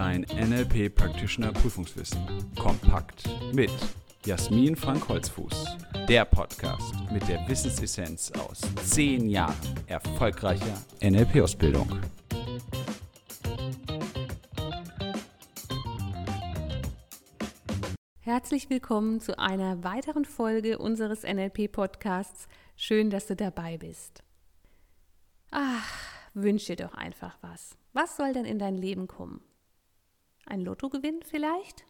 Dein NLP Practitioner Prüfungswissen. Kompakt mit Jasmin Frank Holzfuß. Der Podcast mit der Wissensessenz aus zehn Jahren erfolgreicher NLP-Ausbildung. Herzlich willkommen zu einer weiteren Folge unseres NLP-Podcasts. Schön, dass du dabei bist. Ach, wünsche dir doch einfach was. Was soll denn in dein Leben kommen? Ein Lottogewinn vielleicht?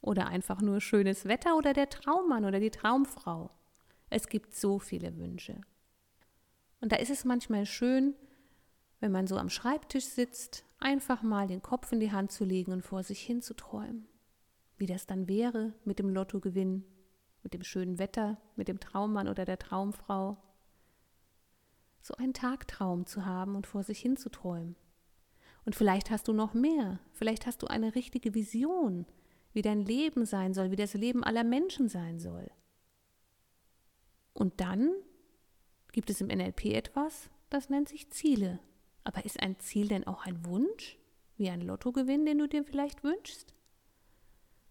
Oder einfach nur schönes Wetter oder der Traummann oder die Traumfrau? Es gibt so viele Wünsche. Und da ist es manchmal schön, wenn man so am Schreibtisch sitzt, einfach mal den Kopf in die Hand zu legen und vor sich hin zu träumen. Wie das dann wäre mit dem Lottogewinn, mit dem schönen Wetter, mit dem Traummann oder der Traumfrau so einen Tagtraum zu haben und vor sich hin zu träumen. Und vielleicht hast du noch mehr, vielleicht hast du eine richtige Vision, wie dein Leben sein soll, wie das Leben aller Menschen sein soll. Und dann gibt es im NLP etwas, das nennt sich Ziele. Aber ist ein Ziel denn auch ein Wunsch, wie ein Lottogewinn, den du dir vielleicht wünschst?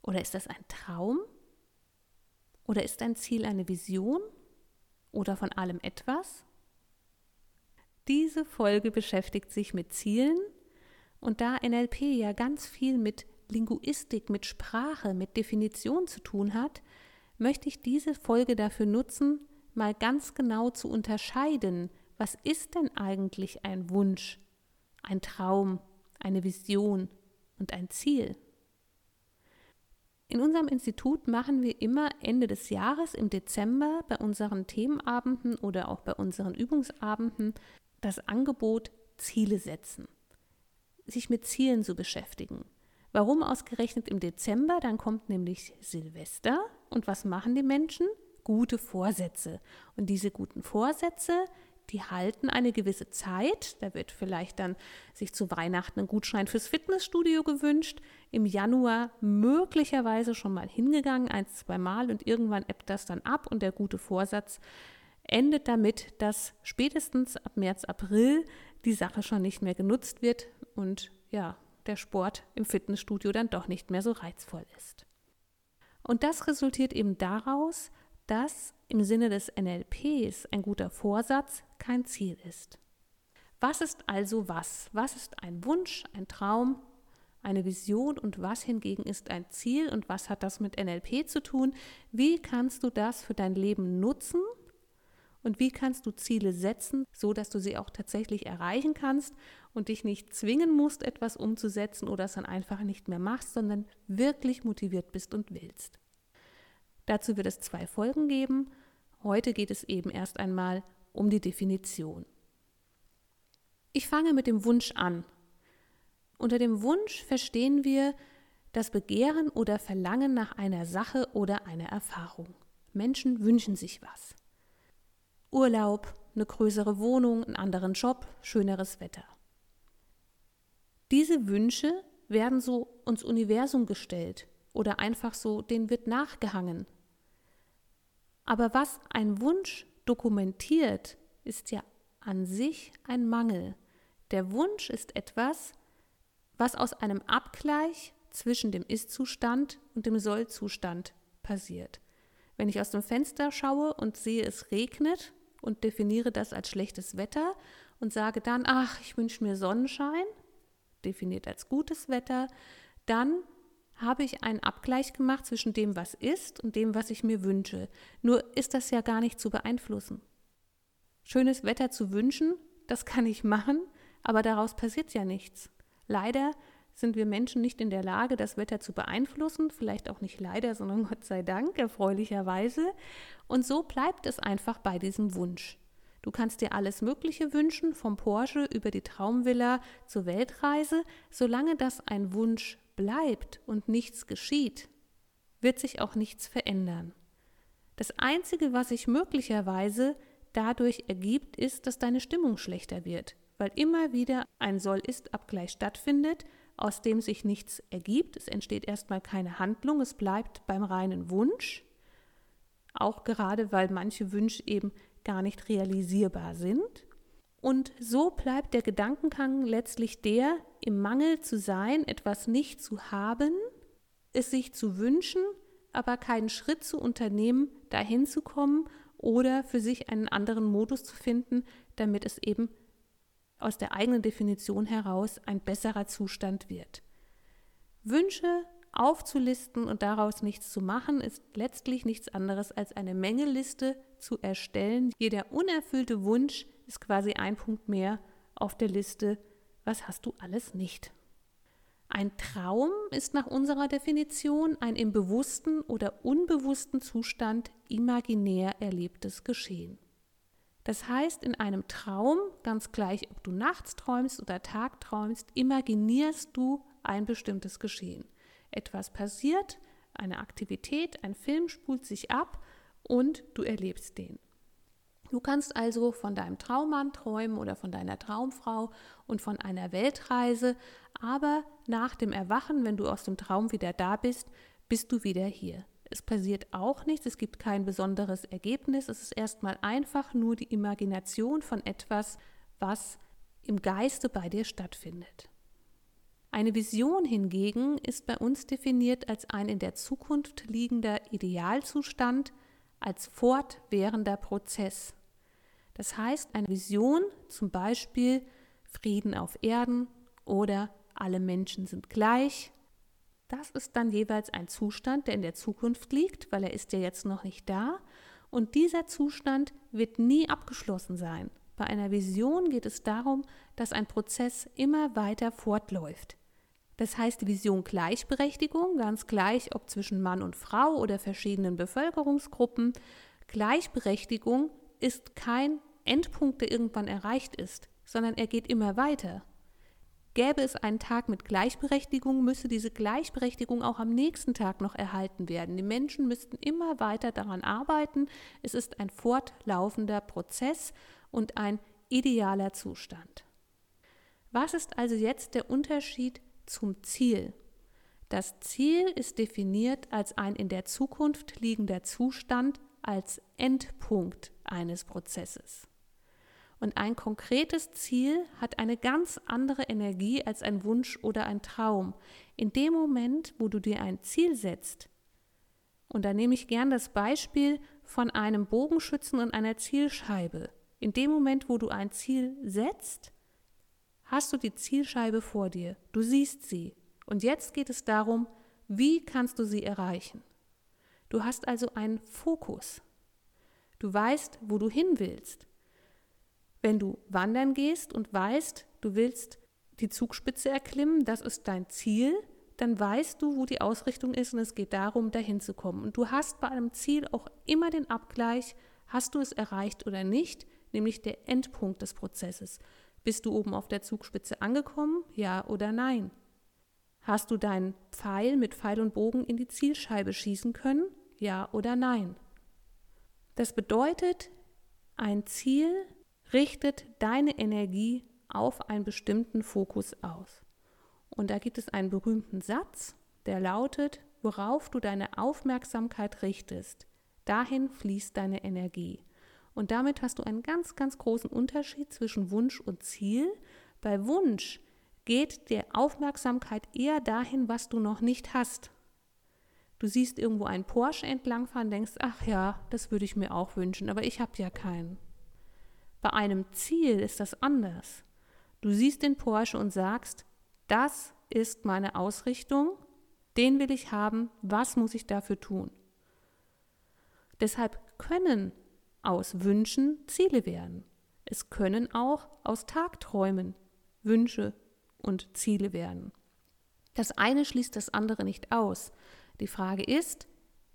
Oder ist das ein Traum? Oder ist ein Ziel eine Vision? Oder von allem etwas? Diese Folge beschäftigt sich mit Zielen und da NLP ja ganz viel mit Linguistik, mit Sprache, mit Definition zu tun hat, möchte ich diese Folge dafür nutzen, mal ganz genau zu unterscheiden, was ist denn eigentlich ein Wunsch, ein Traum, eine Vision und ein Ziel. In unserem Institut machen wir immer Ende des Jahres im Dezember bei unseren Themenabenden oder auch bei unseren Übungsabenden das Angebot Ziele setzen, sich mit Zielen zu beschäftigen. Warum ausgerechnet im Dezember? Dann kommt nämlich Silvester und was machen die Menschen? Gute Vorsätze. Und diese guten Vorsätze, die halten eine gewisse Zeit. Da wird vielleicht dann sich zu Weihnachten ein Gutschein fürs Fitnessstudio gewünscht. Im Januar möglicherweise schon mal hingegangen, ein, zwei Mal und irgendwann ebbt das dann ab und der gute Vorsatz endet damit, dass spätestens ab März, April die Sache schon nicht mehr genutzt wird und ja, der Sport im Fitnessstudio dann doch nicht mehr so reizvoll ist. Und das resultiert eben daraus, dass im Sinne des NLPs ein guter Vorsatz kein Ziel ist. Was ist also was? Was ist ein Wunsch, ein Traum, eine Vision und was hingegen ist ein Ziel und was hat das mit NLP zu tun? Wie kannst du das für dein Leben nutzen und wie kannst du Ziele setzen, so dass du sie auch tatsächlich erreichen kannst und dich nicht zwingen musst, etwas umzusetzen oder es dann einfach nicht mehr machst, sondern wirklich motiviert bist und willst. Dazu wird es zwei Folgen geben. Heute geht es eben erst einmal um die Definition. Ich fange mit dem Wunsch an. Unter dem Wunsch verstehen wir das Begehren oder Verlangen nach einer Sache oder einer Erfahrung. Menschen wünschen sich was. Urlaub, eine größere Wohnung, einen anderen Job, schöneres Wetter. Diese Wünsche werden so ins Universum gestellt oder einfach so, denen wird nachgehangen. Aber was ein Wunsch dokumentiert, ist ja an sich ein Mangel. Der Wunsch ist etwas, was aus einem Abgleich zwischen dem Ist-Zustand und dem Soll-Zustand passiert. Wenn ich aus dem Fenster schaue und sehe, es regnet, und definiere das als schlechtes Wetter und sage dann, ach, ich wünsche mir Sonnenschein, definiert als gutes Wetter, dann habe ich einen Abgleich gemacht zwischen dem, was ist und dem, was ich mir wünsche. Nur ist das ja gar nicht zu beeinflussen. Schönes Wetter zu wünschen, das kann ich machen, aber daraus passiert ja nichts. Leider sind wir Menschen nicht in der Lage, das Wetter zu beeinflussen, vielleicht auch nicht leider, sondern Gott sei Dank, erfreulicherweise. Und so bleibt es einfach bei diesem Wunsch. Du kannst dir alles Mögliche wünschen, vom Porsche über die Traumvilla zur Weltreise, solange das ein Wunsch bleibt und nichts geschieht, wird sich auch nichts verändern. Das Einzige, was sich möglicherweise dadurch ergibt, ist, dass deine Stimmung schlechter wird, weil immer wieder ein Soll-Ist-Abgleich stattfindet aus dem sich nichts ergibt. Es entsteht erstmal keine Handlung, es bleibt beim reinen Wunsch, auch gerade weil manche Wünsche eben gar nicht realisierbar sind. Und so bleibt der Gedankengang letztlich der, im Mangel zu sein, etwas nicht zu haben, es sich zu wünschen, aber keinen Schritt zu unternehmen, dahin zu kommen oder für sich einen anderen Modus zu finden, damit es eben aus der eigenen Definition heraus ein besserer Zustand wird. Wünsche aufzulisten und daraus nichts zu machen, ist letztlich nichts anderes als eine Mengeliste zu erstellen. Jeder unerfüllte Wunsch ist quasi ein Punkt mehr auf der Liste, was hast du alles nicht. Ein Traum ist nach unserer Definition ein im bewussten oder unbewussten Zustand imaginär erlebtes Geschehen. Das heißt, in einem Traum, ganz gleich ob du nachts träumst oder tagträumst, imaginierst du ein bestimmtes Geschehen. Etwas passiert, eine Aktivität, ein Film spult sich ab und du erlebst den. Du kannst also von deinem Traummann träumen oder von deiner Traumfrau und von einer Weltreise, aber nach dem Erwachen, wenn du aus dem Traum wieder da bist, bist du wieder hier. Es passiert auch nichts, es gibt kein besonderes Ergebnis, es ist erstmal einfach nur die Imagination von etwas, was im Geiste bei dir stattfindet. Eine Vision hingegen ist bei uns definiert als ein in der Zukunft liegender Idealzustand, als fortwährender Prozess. Das heißt, eine Vision, zum Beispiel Frieden auf Erden oder alle Menschen sind gleich, das ist dann jeweils ein Zustand, der in der Zukunft liegt, weil er ist ja jetzt noch nicht da. Und dieser Zustand wird nie abgeschlossen sein. Bei einer Vision geht es darum, dass ein Prozess immer weiter fortläuft. Das heißt, die Vision Gleichberechtigung, ganz gleich, ob zwischen Mann und Frau oder verschiedenen Bevölkerungsgruppen, Gleichberechtigung ist kein Endpunkt, der irgendwann erreicht ist, sondern er geht immer weiter. Gäbe es einen Tag mit Gleichberechtigung, müsse diese Gleichberechtigung auch am nächsten Tag noch erhalten werden. Die Menschen müssten immer weiter daran arbeiten. Es ist ein fortlaufender Prozess und ein idealer Zustand. Was ist also jetzt der Unterschied zum Ziel? Das Ziel ist definiert als ein in der Zukunft liegender Zustand, als Endpunkt eines Prozesses. Und ein konkretes Ziel hat eine ganz andere Energie als ein Wunsch oder ein Traum. In dem Moment, wo du dir ein Ziel setzt, und da nehme ich gern das Beispiel von einem Bogenschützen und einer Zielscheibe. In dem Moment, wo du ein Ziel setzt, hast du die Zielscheibe vor dir. Du siehst sie. Und jetzt geht es darum, wie kannst du sie erreichen? Du hast also einen Fokus. Du weißt, wo du hin willst. Wenn du wandern gehst und weißt, du willst die Zugspitze erklimmen, das ist dein Ziel, dann weißt du, wo die Ausrichtung ist und es geht darum, dahin zu kommen. Und du hast bei einem Ziel auch immer den Abgleich, hast du es erreicht oder nicht, nämlich der Endpunkt des Prozesses. Bist du oben auf der Zugspitze angekommen, ja oder nein? Hast du deinen Pfeil mit Pfeil und Bogen in die Zielscheibe schießen können, ja oder nein? Das bedeutet, ein Ziel richtet deine Energie auf einen bestimmten Fokus aus. Und da gibt es einen berühmten Satz, der lautet, worauf du deine Aufmerksamkeit richtest, dahin fließt deine Energie. Und damit hast du einen ganz, ganz großen Unterschied zwischen Wunsch und Ziel. Bei Wunsch geht der Aufmerksamkeit eher dahin, was du noch nicht hast. Du siehst irgendwo einen Porsche entlangfahren, denkst, ach ja, das würde ich mir auch wünschen, aber ich habe ja keinen. Bei einem Ziel ist das anders. Du siehst den Porsche und sagst, das ist meine Ausrichtung, den will ich haben, was muss ich dafür tun? Deshalb können aus Wünschen Ziele werden. Es können auch aus Tagträumen Wünsche und Ziele werden. Das eine schließt das andere nicht aus. Die Frage ist,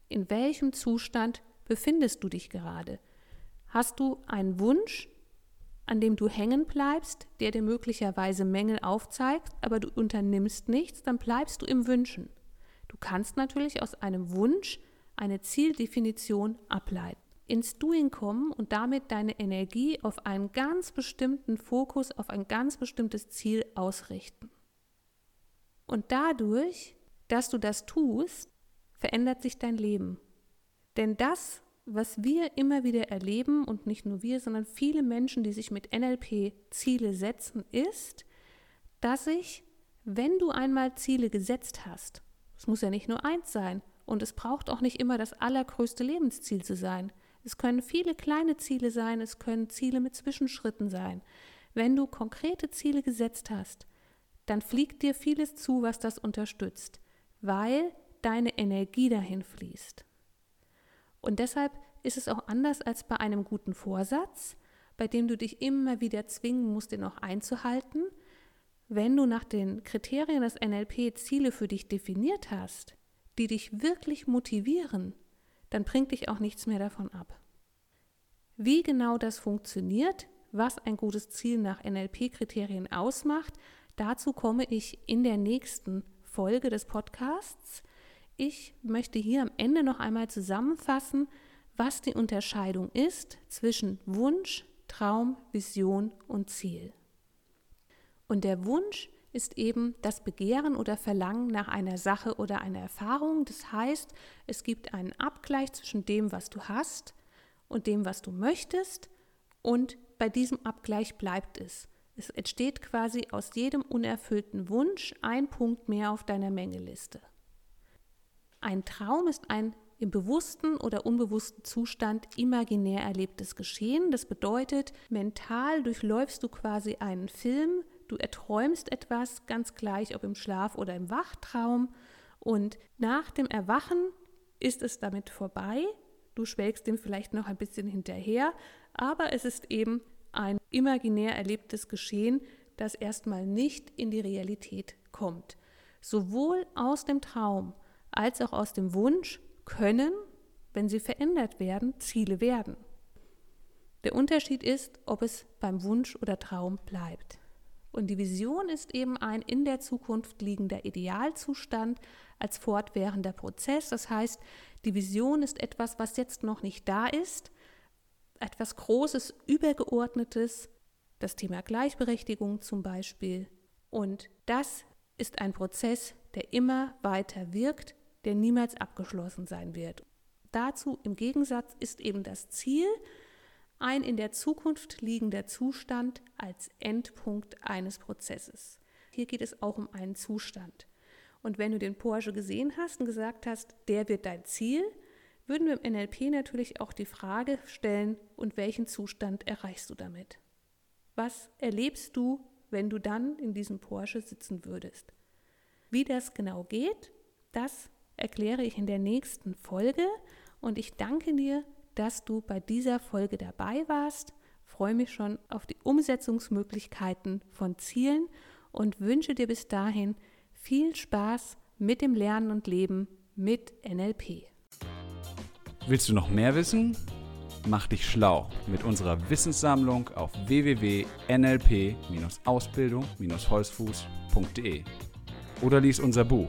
in welchem Zustand befindest du dich gerade? Hast du einen Wunsch, an dem du hängen bleibst, der dir möglicherweise Mängel aufzeigt, aber du unternimmst nichts, dann bleibst du im Wünschen. Du kannst natürlich aus einem Wunsch eine Zieldefinition ableiten. Ins Doing kommen und damit deine Energie auf einen ganz bestimmten Fokus, auf ein ganz bestimmtes Ziel ausrichten. Und dadurch, dass du das tust, verändert sich dein Leben. Denn das, was wir immer wieder erleben, und nicht nur wir, sondern viele Menschen, die sich mit NLP Ziele setzen, ist, dass sich, wenn du einmal Ziele gesetzt hast, es muss ja nicht nur eins sein, und es braucht auch nicht immer das allergrößte Lebensziel zu sein. Es können viele kleine Ziele sein, es können Ziele mit Zwischenschritten sein. Wenn du konkrete Ziele gesetzt hast, dann fliegt dir vieles zu, was das unterstützt, weil deine Energie dahin fließt. Und deshalb ist es auch anders als bei einem guten Vorsatz, bei dem du dich immer wieder zwingen musst, den auch einzuhalten. Wenn du nach den Kriterien des NLP Ziele für dich definiert hast, die dich wirklich motivieren, dann bringt dich auch nichts mehr davon ab. Wie genau das funktioniert, was ein gutes Ziel nach NLP-Kriterien ausmacht, dazu komme ich in der nächsten Folge des Podcasts. Ich möchte hier am Ende noch einmal zusammenfassen, was die Unterscheidung ist zwischen Wunsch, Traum, Vision und Ziel. Und der Wunsch ist eben das Begehren oder Verlangen nach einer Sache oder einer Erfahrung. Das heißt, es gibt einen Abgleich zwischen dem, was du hast und dem, was du möchtest. Und bei diesem Abgleich bleibt es. Es entsteht quasi aus jedem unerfüllten Wunsch ein Punkt mehr auf deiner Mengeliste. Ein Traum ist ein im bewussten oder unbewussten Zustand imaginär erlebtes Geschehen. Das bedeutet, mental durchläufst du quasi einen Film, Du erträumst etwas, ganz gleich, ob im Schlaf oder im Wachtraum. Und nach dem Erwachen ist es damit vorbei. Du schwelgst dem vielleicht noch ein bisschen hinterher, aber es ist eben ein imaginär erlebtes Geschehen, das erstmal nicht in die Realität kommt. Sowohl aus dem Traum als auch aus dem Wunsch können, wenn sie verändert werden, Ziele werden. Der Unterschied ist, ob es beim Wunsch oder Traum bleibt. Und die Vision ist eben ein in der Zukunft liegender Idealzustand als fortwährender Prozess. Das heißt, die Vision ist etwas, was jetzt noch nicht da ist, etwas Großes, Übergeordnetes, das Thema Gleichberechtigung zum Beispiel. Und das ist ein Prozess, der immer weiter wirkt, der niemals abgeschlossen sein wird. Dazu im Gegensatz ist eben das Ziel, ein in der Zukunft liegender Zustand als Endpunkt eines Prozesses. Hier geht es auch um einen Zustand. Und wenn du den Porsche gesehen hast und gesagt hast, der wird dein Ziel, würden wir im NLP natürlich auch die Frage stellen, und welchen Zustand erreichst du damit? Was erlebst du, wenn du dann in diesem Porsche sitzen würdest? Wie das genau geht, das erkläre ich in der nächsten Folge und ich danke dir dass du bei dieser Folge dabei warst. Freue mich schon auf die Umsetzungsmöglichkeiten von Zielen und wünsche dir bis dahin viel Spaß mit dem Lernen und Leben mit NLP. Willst du noch mehr wissen? Mach dich schlau mit unserer Wissenssammlung auf www.nlp-ausbildung-holzfuß.de oder lies unser Buch,